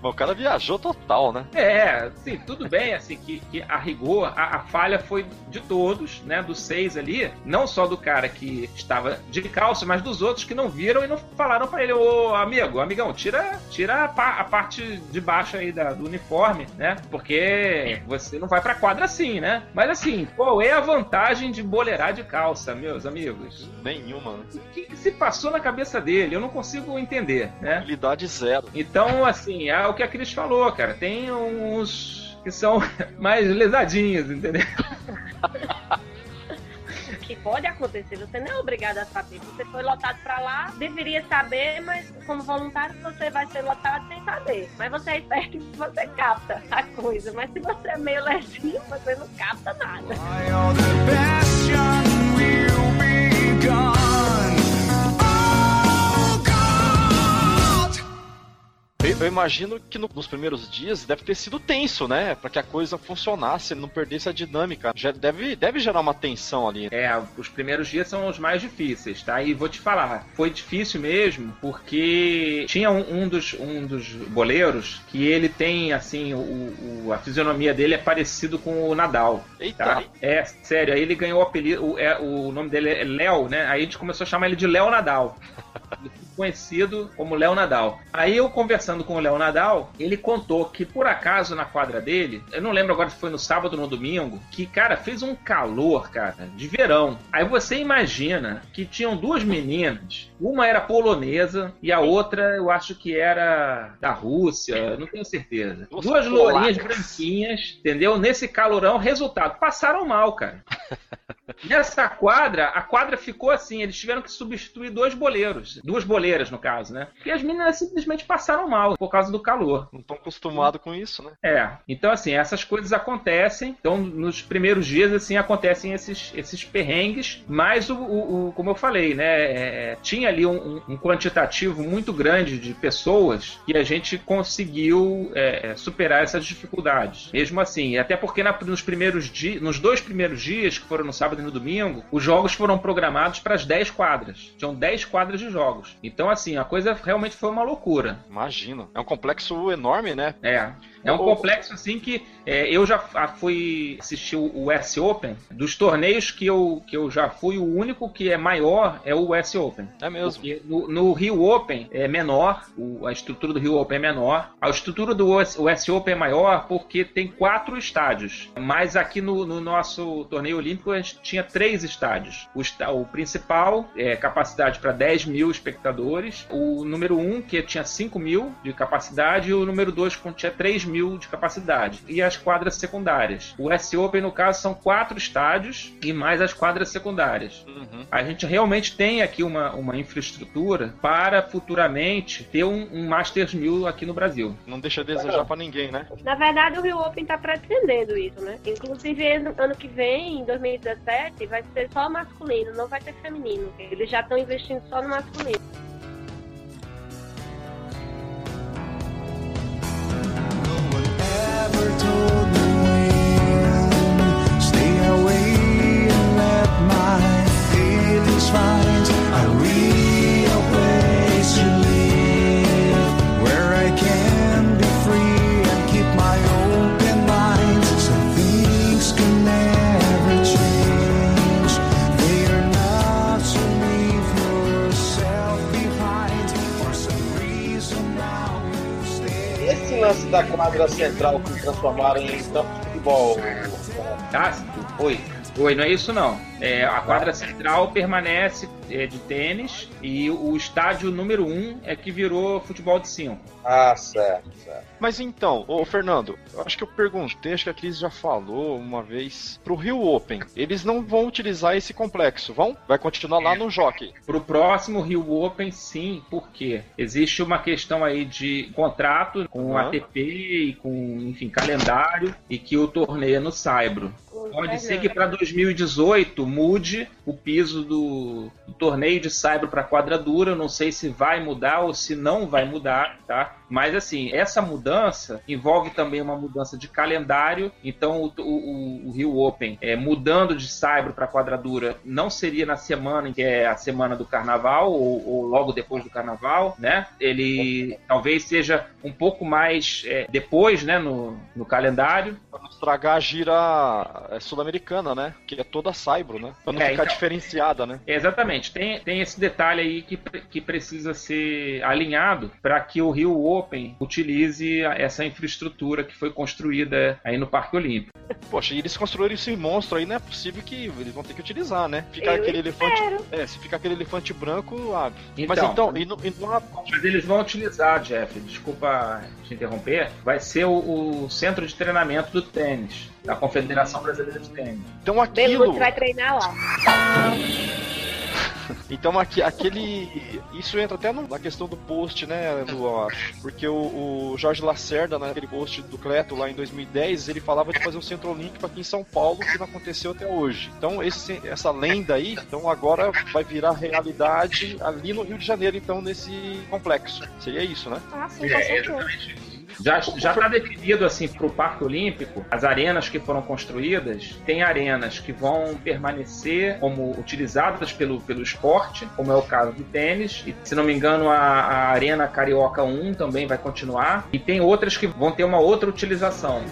Bom, o cara viajou total, né? É, sim, tudo bem, assim, que, que a rigor, a, a falha foi de todos, né, dos seis ali, não só do cara que estava de calça, mas dos outros que não viram e não falaram pra ele, ô amigo, amigão, tira, tira a, pa- a parte de baixo aí da- do uniforme, né, porque você não vai pra quadra assim, né, mas assim, qual é a vantagem de boleirar de calça, meus amigos? Nenhuma, né? O que, se passou na cabeça dele? Eu não consigo entender, né? Habilidade zero. Então, assim, é o que a Cris falou, cara. Tem uns que são <laughs> mais lesadinhos, entendeu? <laughs> Que pode acontecer, você não é obrigado a saber. Você foi lotado pra lá, deveria saber, mas como voluntário você vai ser lotado sem saber. Mas você é esperto e você capta a coisa. Mas se você é meio lesinho, você não capta nada. Eu, eu imagino que no- nos primeiros dias deve ter sido tenso, né? Pra que a coisa funcionasse, não perdesse a dinâmica. Já deve, deve gerar uma tensão ali. É, os primeiros dias são os mais difíceis, tá? E vou te falar, foi difícil mesmo, porque tinha um, um dos, um dos boleiros que ele tem, assim, o, o- a fisionomia dele é parecido com o Nadal. Eita, Tá? É, sério, aí ele ganhou o apelido, o, é, o nome dele é Léo, né? Aí a gente começou a chamar ele de Léo Nadal. <laughs> Conhecido como Léo Nadal. Aí eu conversando com o Léo Nadal, ele contou que por acaso na quadra dele, eu não lembro agora se foi no sábado ou no domingo, que cara fez um calor, cara, de verão. Aí você imagina que tinham duas meninas, uma era polonesa e a outra eu acho que era da Rússia, não tenho certeza. Duas Duas lourinhas branquinhas, entendeu? Nesse calorão, resultado, passaram mal, cara. <laughs> Nessa quadra, a quadra ficou assim, eles tiveram que substituir dois boleiros, duas boleiras no caso, né? Porque as meninas simplesmente passaram mal por causa do calor. Não estão acostumados com isso, né? É, então assim, essas coisas acontecem. Então, nos primeiros dias, assim, acontecem esses, esses perrengues, mas o, o- o- como eu falei, né? é, tinha ali um, um quantitativo muito grande de pessoas que a gente conseguiu é, é, superar essas dificuldades. Mesmo assim, até porque na- nos primeiros dias, nos dois primeiros dias, que foram no sábado e no domingo, os jogos foram programados para as 10 quadras. Tinham 10 quadras de jogos. Então, assim, a coisa realmente foi uma loucura. Imagino. É um complexo enorme, né? É. É um complexo assim que é, eu já fui assistir o US Open. Dos torneios que eu, que eu já fui, o único que é maior é o US Open. É mesmo. No, no, Rio Open é menor, o, a estrutura do Rio Open é menor. A estrutura do US, US Open é maior porque tem quatro estádios. Mas aqui no, no nosso torneio olímpico a gente tinha três estádios. O, o principal é capacidade para 10 mil espectadores. O número um, que tinha 5 mil de capacidade. E o número dois, que tinha 3 mil de capacidade. E as quadras secundárias. O S Open, no caso, são quatro estádios e mais as quadras secundárias. Uhum. A gente realmente tem aqui uma, uma infraestrutura para futuramente ter um, um Masters 1000 aqui no Brasil. Não deixa de desejar para ninguém, né? Na verdade, o Rio Open está pretendendo isso, né? Inclusive, ano que vem, em 2017, vai ser só masculino, não vai ter feminino. Eles já estão investindo só no masculino. never told. Da quadra central que transformaram em campo de futebol? Ah, oi. Oi, não é isso não. É, a quadra central permanece é, de tênis e o estádio número 1 um é que virou futebol de 5. Ah, certo, certo. Mas então, ô Fernando, eu acho que eu perguntei, acho que a Cris já falou uma vez, pro Rio Open, eles não vão utilizar esse complexo, vão? Vai continuar lá é. no Jockey? Pro próximo Rio Open, sim, porque existe uma questão aí de contrato com uhum. ATP e com, enfim, calendário e que o torneio é no Saibro. Pode ser que para 2018 mude o piso do, do torneio de Saibro para quadradura. Não sei se vai mudar ou se não vai mudar, tá? Mas assim, essa mudança envolve também uma mudança de calendário. Então o, o, o Rio Open é, mudando de Saibro para quadradura não seria na semana que é a semana do Carnaval ou, ou logo depois do Carnaval, né? Ele talvez seja um pouco mais é, depois, né, no, no calendário. Para não estragar a gira é, sul-americana, né? Que é toda Saibro, né? Para não é, ficar então, diferenciada, né? Exatamente. Tem, tem esse detalhe aí que, que precisa ser alinhado para que o Rio Open utilize essa infraestrutura que foi construída aí no Parque Olímpico. Poxa, e eles construíram esse monstro aí, não é possível que eles vão ter que utilizar, né? Ficar Eu aquele espero. elefante. É, se ficar aquele elefante branco, ah, então, mas então, e não, e não... mas eles vão utilizar, Jeff, desculpa te interromper, vai ser o, o centro de treinamento do tênis, da Confederação Brasileira de Tênis. Então aquilo. Você vai treinar lá. <laughs> Então aqui, aquele. Isso entra até na questão do post, né, Lu, Porque o, o, Jorge Lacerda, naquele post do Cleto lá em 2010, ele falava de fazer um Central Link aqui em São Paulo, que não aconteceu até hoje. Então esse, essa lenda aí, então agora vai virar realidade ali no Rio de Janeiro, então, nesse complexo. Seria isso, né? Ah, sim, é, exatamente. Já está definido assim para o Parque Olímpico, as arenas que foram construídas, tem arenas que vão permanecer como utilizadas pelo, pelo esporte, como é o caso do tênis, e se não me engano a, a Arena Carioca 1 também vai continuar, e tem outras que vão ter uma outra utilização.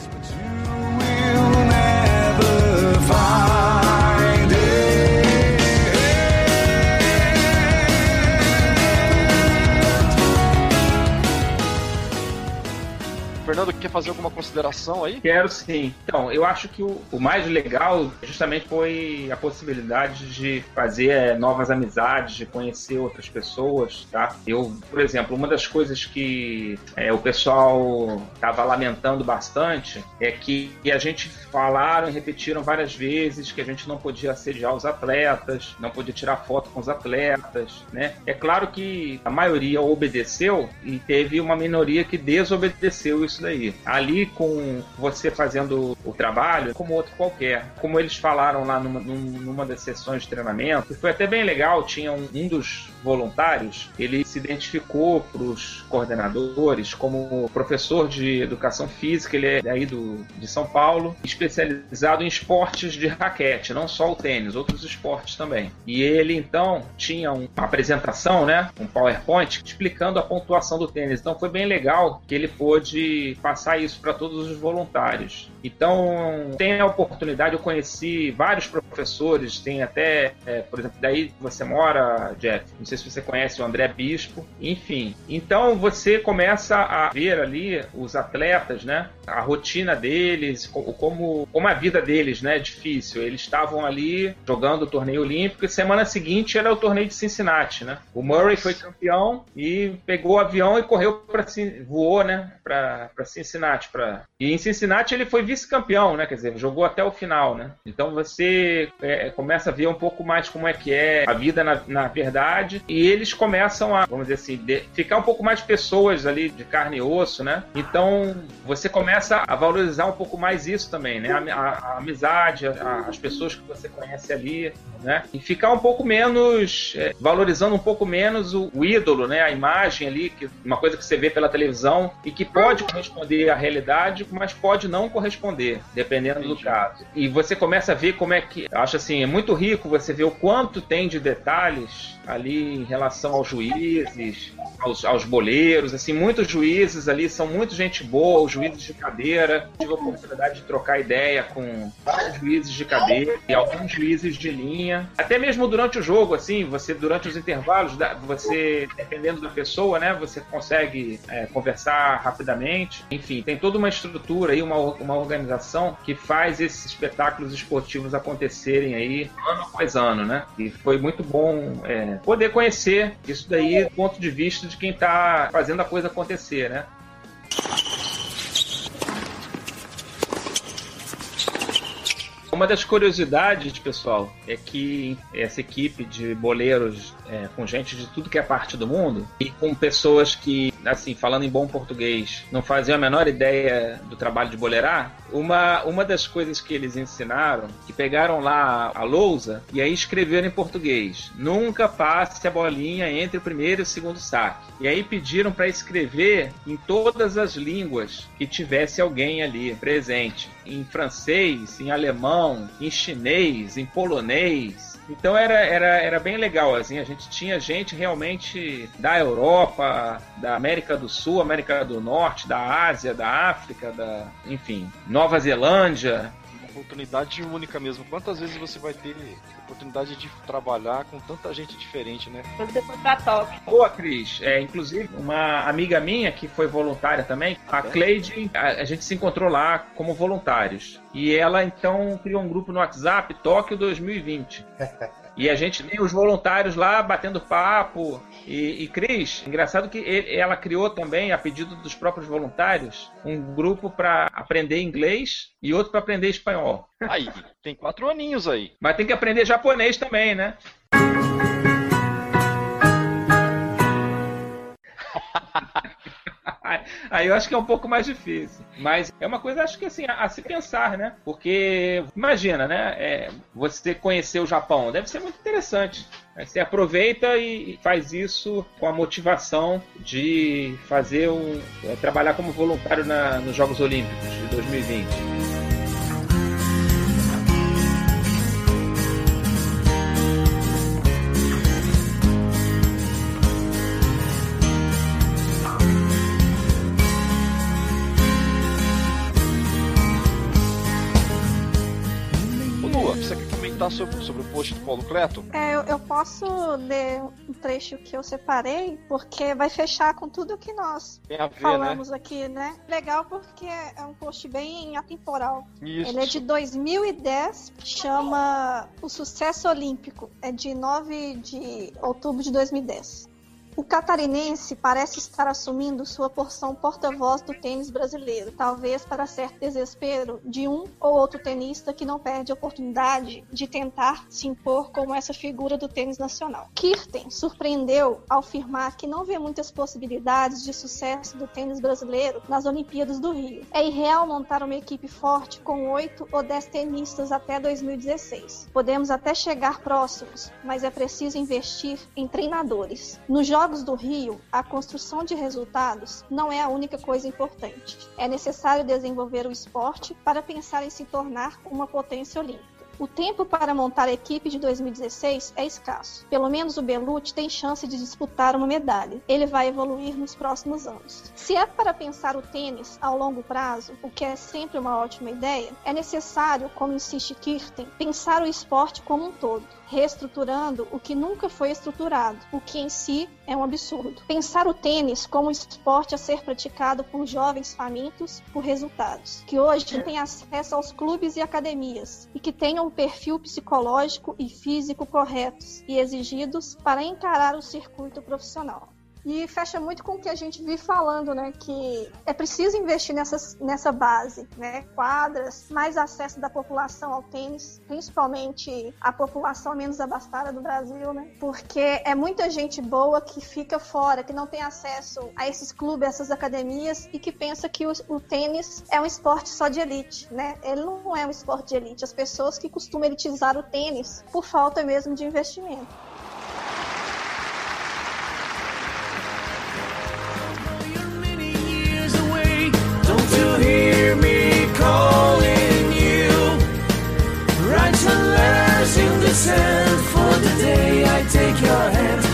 Fernando, quer fazer alguma consideração aí? Quero sim. Então, eu acho que o, o mais legal justamente foi a possibilidade de fazer é, novas amizades, de conhecer outras pessoas, tá? Eu, por exemplo, uma das coisas que é, o pessoal estava lamentando bastante é que a gente falaram e repetiram várias vezes que a gente não podia assediar os atletas, não podia tirar foto com os atletas, né? É claro que a maioria obedeceu e teve uma minoria que desobedeceu isso daí. Ali com você fazendo o trabalho, como outro qualquer. Como eles falaram lá numa, numa das sessões de treinamento, foi até bem legal, tinha um, um dos voluntários, ele se identificou para os coordenadores como professor de educação física, ele é aí do, de São Paulo, especializado em esportes de raquete, não só o tênis, outros esportes também. E ele então tinha uma apresentação, né, um PowerPoint explicando a pontuação do tênis. Então foi bem legal que ele pôde passar isso para todos os voluntários. Então tem a oportunidade, eu conheci vários professores, tem até, é, por exemplo, daí você mora, Jeff, não sei se você conhece o André Bispo, enfim. Então você começa a ver ali os atletas, né? A rotina deles, como, como a vida deles, né? É difícil. Eles estavam ali jogando o torneio olímpico e semana seguinte era o torneio de Cincinnati, né? O Murray foi campeão e pegou o avião e correu para voou, né? Para Cincinnati, para e em Cincinnati ele foi vice-campeão, né? Quer dizer, jogou até o final, né? Então você é, começa a ver um pouco mais como é que é a vida na, na verdade e eles começam a, vamos dizer assim, de, ficar um pouco mais pessoas ali de carne e osso, né? Então você começa a valorizar um pouco mais isso também, né? A, a, a amizade, a, as pessoas que você conhece ali, né? E ficar um pouco menos, é, valorizando um pouco menos o, o, ídolo, né? A imagem ali, que, uma coisa que você vê pela televisão e que pode corresponder à realidade, mas pode não corresponder, dependendo Entendi. do caso. E você começa a ver como é que, acho assim, é muito rico você ver o quanto tem de detalhes ali em relação aos juízes, aos, aos boleiros, assim, muitos juízes ali são muito gente boa, os juízes de cadeira. Tive a oportunidade de trocar ideia com vários juízes de cadeira e alguns juízes de linha. Até mesmo durante o jogo, assim, você durante os intervalos, você dependendo da pessoa, né, você consegue é, conversar rapidamente. Enfim, tem toda uma estrutura aí, uma, uma organização que faz esses espetáculos esportivos acontecerem aí ano após ano, né? E foi muito bom é, poder conhecer isso daí do ponto de vista de quem está fazendo a coisa acontecer, né? Uma das curiosidades, pessoal, é que essa equipe de boleiros é, com gente de tudo que é parte do mundo e com pessoas que, assim, falando em bom português, não faziam a menor ideia do trabalho de boleirar, uma, uma das coisas que eles ensinaram, que pegaram lá a lousa e aí escreveram em português: nunca passe a bolinha entre o primeiro e o segundo saque. E aí pediram para escrever em todas as línguas que tivesse alguém ali presente, em francês, em alemão, em chinês, em polonês, então era, era, era bem legal, assim, a gente tinha gente realmente da Europa, da América do Sul, América do Norte, da Ásia, da África, da, enfim, Nova Zelândia, oportunidade única mesmo. Quantas vezes você vai ter oportunidade de trabalhar com tanta gente diferente, né? Você for pra Tóquio. Boa, Cris. É, inclusive, uma amiga minha que foi voluntária também, a Cleide, a, a gente se encontrou lá como voluntários. E ela então criou um grupo no WhatsApp, Tóquio 2020. <laughs> E a gente tem os voluntários lá batendo papo. E, e Cris, engraçado que ele, ela criou também, a pedido dos próprios voluntários, um grupo para aprender inglês e outro para aprender espanhol. Aí, tem quatro aninhos aí. Mas tem que aprender japonês também, né? <laughs> Aí eu acho que é um pouco mais difícil. Mas é uma coisa, acho que assim, a, a se pensar, né? Porque, imagina, né? É, você conhecer o Japão, deve ser muito interessante. Você aproveita e faz isso com a motivação de fazer um. É, trabalhar como voluntário na, nos Jogos Olímpicos de 2020. Comentar sobre, sobre o post do Paulo Cleto? É, eu, eu, posso ler um trecho que eu separei, porque vai fechar com tudo que nós ver, né? falamos né? aqui, né? Legal porque é um post bem atemporal. Isso. Ele é de 2010, chama O Sucesso Olímpico. É de 9 de outubro de 2010. O catarinense parece estar assumindo sua porção porta-voz do tênis brasileiro, talvez para certo desespero de um ou outro tenista que não perde a oportunidade de tentar se impor como essa figura do tênis nacional. Kirten surpreendeu ao afirmar que não vê muitas possibilidades de sucesso do tênis brasileiro nas Olimpíadas do Rio. É irreal montar uma equipe forte com oito ou dez tenistas até 2016. Podemos até chegar próximos, mas é preciso investir em treinadores. Nos Jogos do Rio, a construção de resultados não é a única coisa importante. É necessário desenvolver o esporte para pensar em se tornar uma potência olímpica. O tempo para montar a equipe de 2016 é escasso. Pelo menos o Belucci tem chance de disputar uma medalha. Ele vai evoluir nos próximos anos. Se é para pensar o tênis ao longo prazo, o que é sempre uma ótima ideia, é necessário, como insiste Kirten, pensar o esporte como um todo reestruturando o que nunca foi estruturado, o que em si é um absurdo. Pensar o tênis como um esporte a ser praticado por jovens famintos por resultados, que hoje têm acesso aos clubes e academias e que tenham um perfil psicológico e físico corretos e exigidos para encarar o circuito profissional. E fecha muito com o que a gente vive falando, né? Que é preciso investir nessas, nessa base, né? Quadras, mais acesso da população ao tênis, principalmente a população menos abastada do Brasil, né? Porque é muita gente boa que fica fora, que não tem acesso a esses clubes, essas academias e que pensa que o, o tênis é um esporte só de elite, né? Ele não é um esporte de elite. As pessoas que costumam elitizar o tênis por falta mesmo de investimento. For the day I take your hand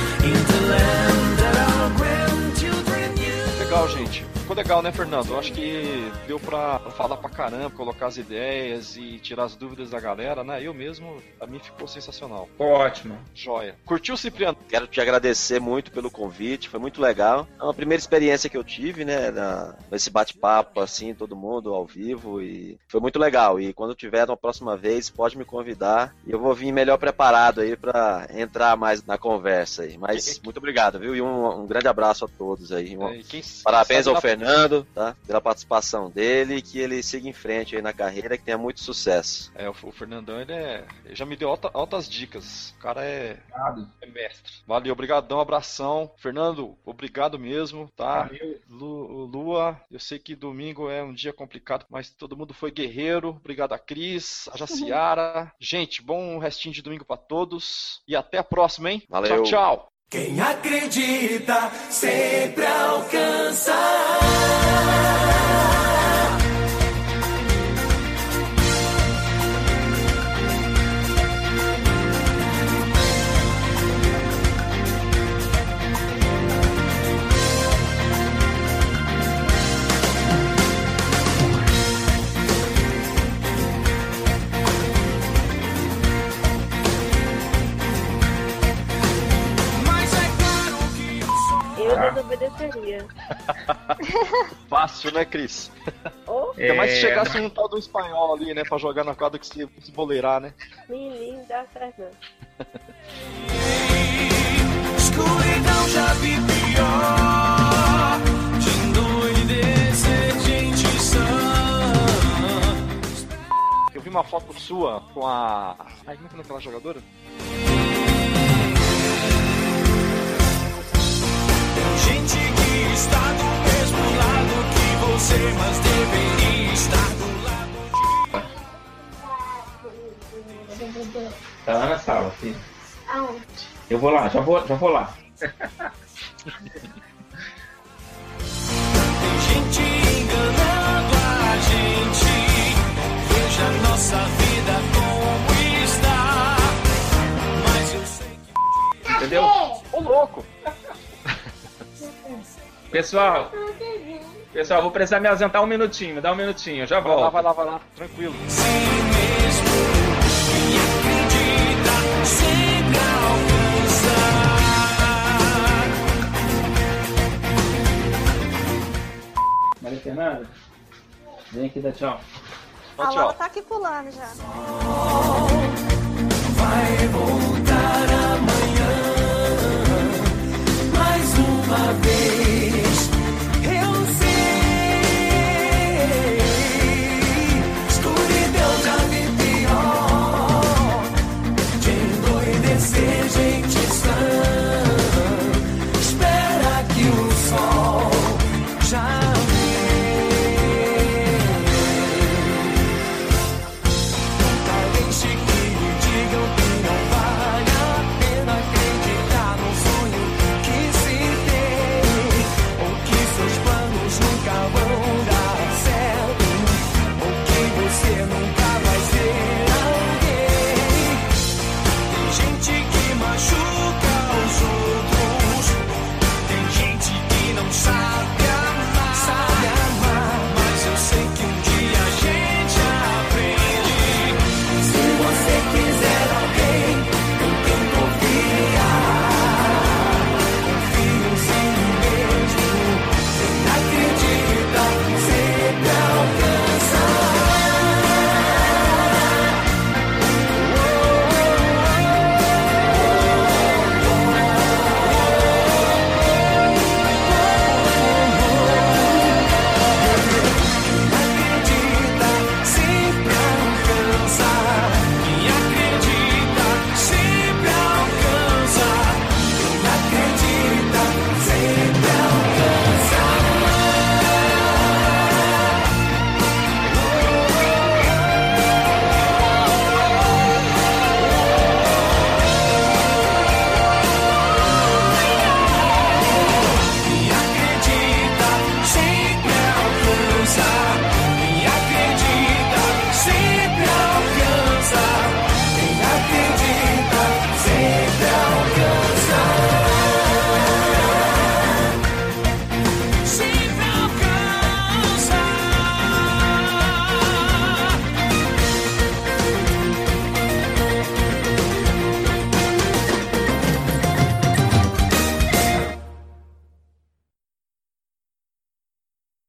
Ficou legal, né, Fernando? Eu acho que deu pra falar pra caramba, colocar as ideias e tirar as dúvidas da galera, né? Eu mesmo, a mim ficou sensacional. Ficou ótimo. Joia. Curtiu, Cipriano? Quero te agradecer muito pelo convite, foi muito legal. É uma primeira experiência que eu tive, né, na, nesse bate-papo, assim, todo mundo ao vivo, e foi muito legal. E quando tiver uma próxima vez, pode me convidar e eu vou vir melhor preparado aí para entrar mais na conversa aí. Mas muito obrigado, viu? E um, um grande abraço a todos aí. Um, é, parabéns ao Fernando. Fernando, tá? Pela participação dele e que ele siga em frente aí na carreira, que tenha muito sucesso. É, o, o Fernandão, ele, é, ele já me deu alta, altas dicas. O cara é, é mestre. Valeu, obrigadão, abração. Fernando, obrigado mesmo, tá? Lu, Lua, eu sei que domingo é um dia complicado, mas todo mundo foi guerreiro. Obrigado a Cris, a Jaciara. Gente, bom restinho de domingo para todos e até a próxima, hein? Valeu. Tchau, tchau. Quem acredita sempre alcança. <laughs> Fácil, né, Cris? Oh. Ainda mais se chegasse um tal do espanhol ali, né, pra jogar na quadra que se, se boleirar, né? Menino, dá certo Escuridão já vi pior. De endoidecer, gente sã. Eu vi uma foto sua com a. Ai, como é que é aquela jogadora? Gente que está do mesmo lado que você, mas deveria estar do lado de. Tá lá na sala, filho. Aonde? Eu vou lá, já vou, já vou lá. Tem gente enganando a gente. Veja nossa vida como está. Mas eu sei que. Entendeu? Ô louco! Pessoal, pessoal, vou precisar me ausentar um minutinho, dá um minutinho, já volto. Vai lá, vai lá, vai lá, tranquilo. Maria Fernanda, vem aqui dar tchau. Tchau, tchau. Ela tá aqui pulando já. Vai voltar amanhã. Maria.